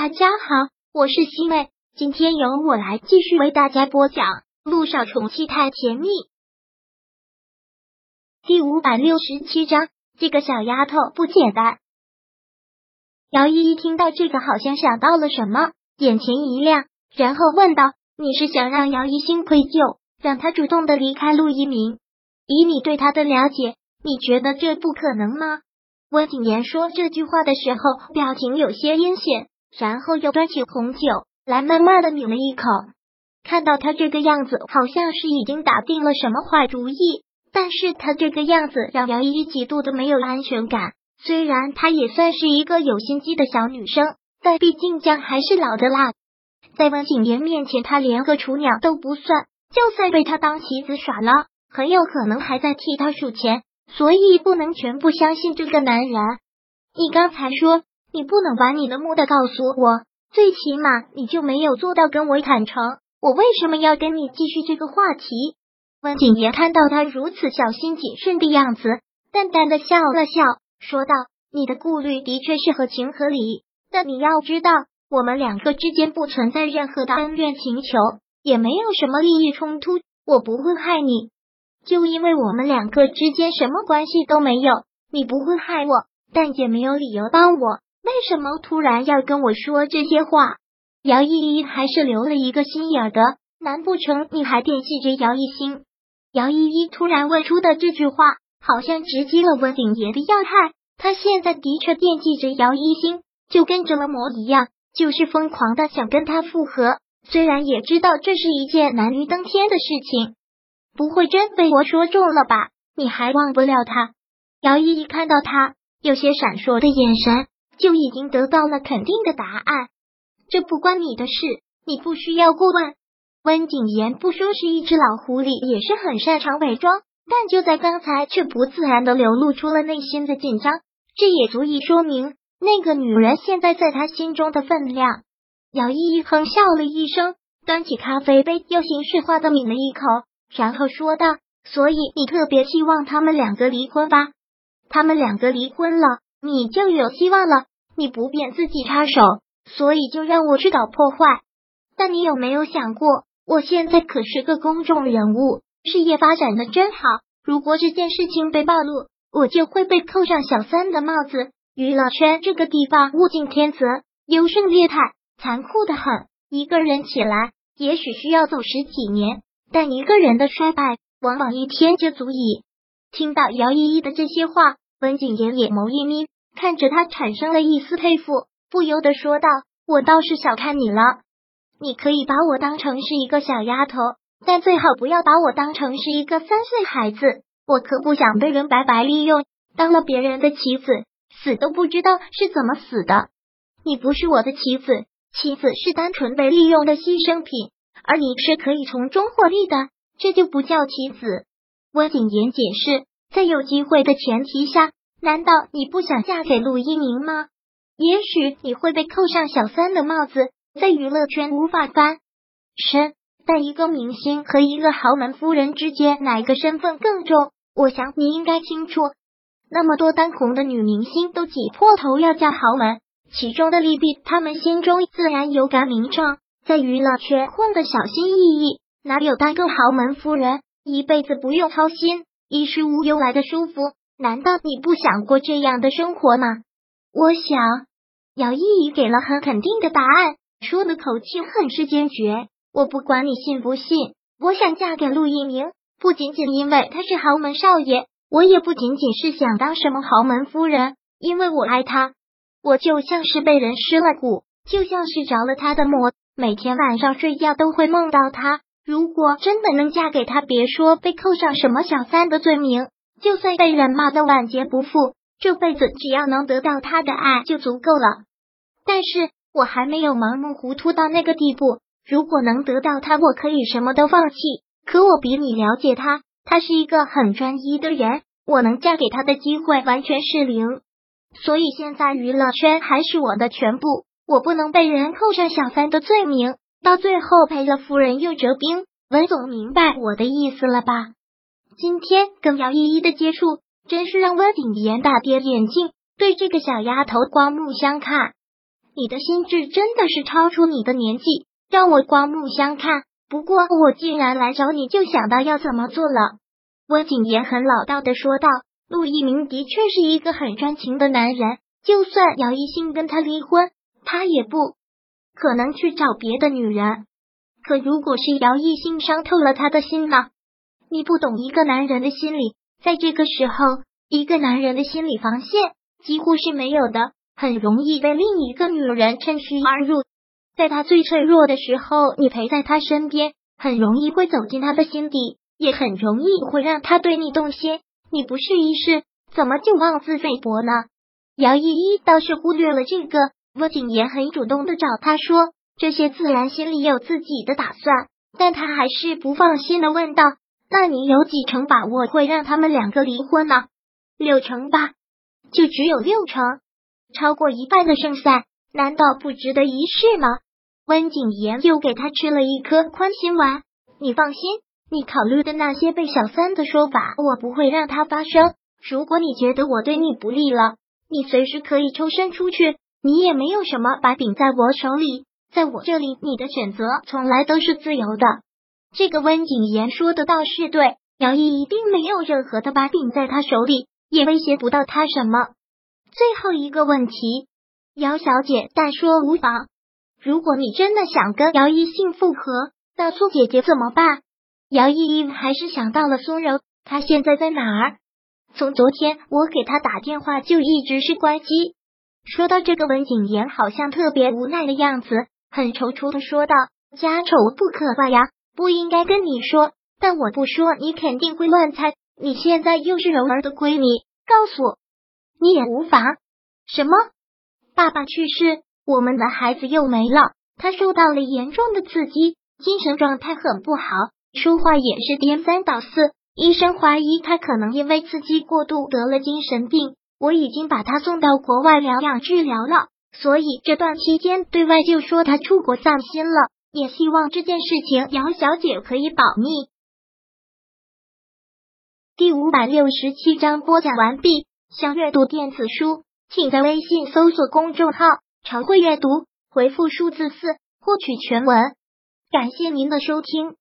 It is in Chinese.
大家好，我是西妹，今天由我来继续为大家播讲《陆少宠妻太甜蜜》第五百六十七章。这个小丫头不简单。姚依依听到这个，好像想到了什么，眼前一亮，然后问道：“你是想让姚一星愧疚，让他主动的离开陆一鸣？以你对他的了解，你觉得这不可能吗？”温景言说这句话的时候，表情有些阴险，然后又端起红酒来，慢慢的抿了一口。看到他这个样子，好像是已经打定了什么坏主意。但是他这个样子让姚依依极度的没有安全感。虽然她也算是一个有心机的小女生，但毕竟姜还是老的辣。在温景言面前，她连个雏鸟都不算。就算被他当棋子耍了，很有可能还在替他数钱。所以不能全部相信这个男人。你刚才说你不能把你的目的告诉我，最起码你就没有做到跟我坦诚。我为什么要跟你继续这个话题？温景言看到他如此小心谨慎的样子，淡淡的笑了笑，说道：“你的顾虑的确是合情合理，但你要知道，我们两个之间不存在任何的恩怨情仇，也没有什么利益冲突。我不会害你。”就因为我们两个之间什么关系都没有，你不会害我，但也没有理由帮我。为什么突然要跟我说这些话？姚依依还是留了一个心眼的，难不成你还惦记着姚一星？姚依依突然问出的这句话，好像直击了温景言的要害。他现在的确惦记着姚一星，就跟着了魔一样，就是疯狂的想跟他复合。虽然也知道这是一件难于登天的事情。不会真被我说中了吧？你还忘不了他？姚依依看到他有些闪烁的眼神，就已经得到了肯定的答案。这不关你的事，你不需要过问。温景言不说是一只老狐狸，也是很擅长伪装，但就在刚才，却不自然的流露出了内心的紧张。这也足以说明那个女人现在在他心中的分量。姚依依哼笑了一声，端起咖啡杯，又形式化的抿了一口。然后说道：“所以你特别希望他们两个离婚吧？他们两个离婚了，你就有希望了。你不便自己插手，所以就让我去搞破坏。但你有没有想过，我现在可是个公众人物，事业发展的真好。如果这件事情被暴露，我就会被扣上小三的帽子。娱乐圈这个地方，物竞天择，优胜劣汰，残酷的很。一个人起来，也许需要走十几年。”但一个人的衰败，往往一天就足以。听到姚依依的这些话，温景言眼眸一眯，看着他产生了一丝佩服，不由得说道：“我倒是小看你了。你可以把我当成是一个小丫头，但最好不要把我当成是一个三岁孩子。我可不想被人白白利用，当了别人的棋子，死都不知道是怎么死的。你不是我的棋子，棋子是单纯被利用的牺牲品。”而你是可以从中获利的，这就不叫棋子。温景言解释，在有机会的前提下，难道你不想嫁给陆一鸣吗？也许你会被扣上小三的帽子，在娱乐圈无法翻身。但一个明星和一个豪门夫人之间，哪个身份更重？我想你应该清楚。那么多当红的女明星都挤破头要嫁豪门，其中的利弊，他们心中自然有杆明秤。在娱乐圈混的小心翼翼，哪有当个豪门夫人一辈子不用操心、衣食无忧来的舒服？难道你不想过这样的生活吗？我想，姚依依给了很肯定的答案，说的口气很是坚决。我不管你信不信，我想嫁给陆一鸣，不仅仅因为他是豪门少爷，我也不仅仅是想当什么豪门夫人，因为我爱他。我就像是被人施了蛊，就像是着了他的魔。每天晚上睡觉都会梦到他。如果真的能嫁给他，别说被扣上什么小三的罪名，就算被人骂的晚节不复，这辈子只要能得到他的爱就足够了。但是我还没有盲目糊涂到那个地步。如果能得到他，我可以什么都放弃。可我比你了解他，他是一个很专一的人，我能嫁给他的机会完全是零。所以现在娱乐圈还是我的全部。我不能被人扣上小三的罪名，到最后赔了夫人又折兵。文总明白我的意思了吧？今天跟姚依依的接触，真是让温景言大跌眼镜，对这个小丫头刮目相看。你的心智真的是超出你的年纪，让我刮目相看。不过我既然来找你，就想到要怎么做了。温景言很老道的说道：“陆一鸣的确是一个很专情的男人，就算姚一心跟他离婚，他也不可能去找别的女人。可如果是姚艺兴伤透了他的心呢？你不懂一个男人的心理，在这个时候，一个男人的心理防线几乎是没有的。”很容易被另一个女人趁虚而入，在他最脆弱的时候，你陪在他身边，很容易会走进他的心底，也很容易会让他对你动心。你不试一试，怎么就妄自菲薄呢？姚依依倒是忽略了这个，温景言很主动的找他说这些，自然心里有自己的打算，但他还是不放心的问道：“那你有几成把握会让他们两个离婚呢？”六成吧，就只有六成。超过一半的胜算，难道不值得一试吗？温景言又给他吃了一颗宽心丸。你放心，你考虑的那些被小三的说法，我不会让它发生。如果你觉得我对你不利了，你随时可以抽身出去。你也没有什么把柄在我手里，在我这里，你的选择从来都是自由的。这个温景言说的倒是对，姚毅一定没有任何的把柄在他手里，也威胁不到他什么。最后一个问题，姚小姐，但说无妨。如果你真的想跟姚一信复合，那苏姐姐怎么办？姚依依还是想到了苏柔，她现在在哪儿？从昨天我给她打电话就一直是关机。说到这个，文景言好像特别无奈的样子，很踌躇的说道：“家丑不可外扬，不应该跟你说，但我不说，你肯定会乱猜。你现在又是柔儿的闺蜜，告诉。”你也无妨。什么？爸爸去世，我们的孩子又没了。他受到了严重的刺激，精神状态很不好，说话也是颠三倒四。医生怀疑他可能因为刺激过度得了精神病。我已经把他送到国外疗养治疗了，所以这段期间对外就说他出国散心了。也希望这件事情姚小姐可以保密。第五百六十七章播讲完毕。想阅读电子书，请在微信搜索公众号“常会阅读”，回复数字四获取全文。感谢您的收听。